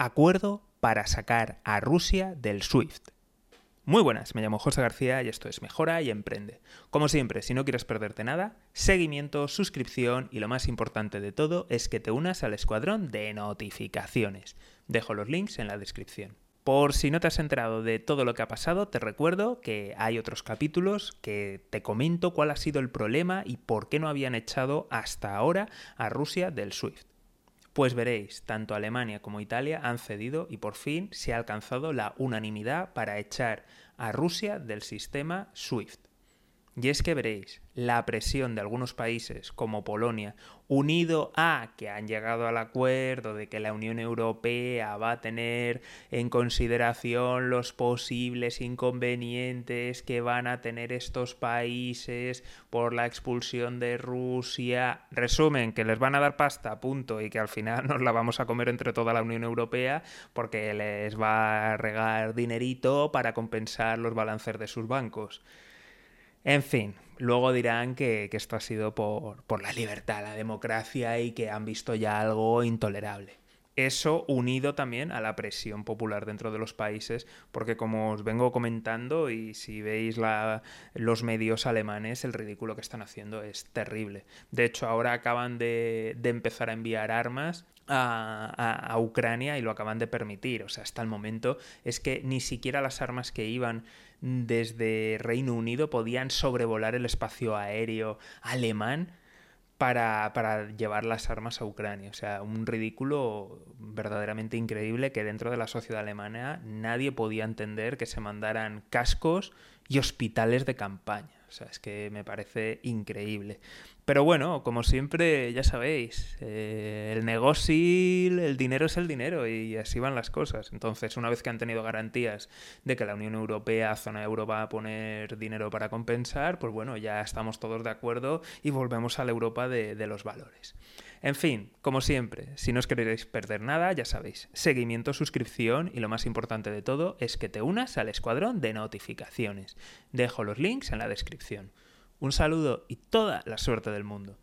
acuerdo para sacar a Rusia del SWIFT. Muy buenas, me llamo José García y esto es Mejora y Emprende. Como siempre, si no quieres perderte nada, seguimiento, suscripción y lo más importante de todo es que te unas al escuadrón de notificaciones. Dejo los links en la descripción. Por si no te has enterado de todo lo que ha pasado, te recuerdo que hay otros capítulos que te comento cuál ha sido el problema y por qué no habían echado hasta ahora a Rusia del SWIFT. Pues veréis, tanto Alemania como Italia han cedido y por fin se ha alcanzado la unanimidad para echar a Rusia del sistema SWIFT. Y es que veréis, la presión de algunos países como Polonia, unido a que han llegado al acuerdo de que la Unión Europea va a tener en consideración los posibles inconvenientes que van a tener estos países por la expulsión de Rusia. Resumen, que les van a dar pasta, punto, y que al final nos la vamos a comer entre toda la Unión Europea porque les va a regar dinerito para compensar los balances de sus bancos. En fin, luego dirán que, esto ha sido por, la libertad, la democracia y que han visto ya algo intolerable. Eso unido también a la presión popular dentro de los países, porque como os vengo comentando y si veis la, los medios alemanes, el ridículo que están haciendo es terrible. De hecho, ahora acaban de, de empezar a enviar armas a, a, Ucrania y lo acaban de permitir. O sea, hasta el momento es que ni siquiera las armas que iban desde Reino Unido podían sobrevolar el espacio aéreo alemán para, llevar las armas a Ucrania. O sea, un ridículo verdaderamente increíble que dentro de la sociedad alemana nadie podía entender que se mandaran cascos y hospitales de campaña. O sea, es que me parece increíble. Pero bueno, como siempre, ya sabéis, eh, el negocio, el dinero es el dinero y así van las cosas. Entonces, una vez que han tenido garantías de que la Unión Europea, zona euro, va a poner dinero para compensar, pues bueno, ya estamos todos de acuerdo y volvemos a la Europa de, de los valores. En fin, como siempre, si no os queréis perder nada, ya sabéis, seguimiento, suscripción y lo más importante de todo es que te unas al escuadrón de notificaciones. Dejo los links en la descripción. Un saludo y toda la suerte del mundo.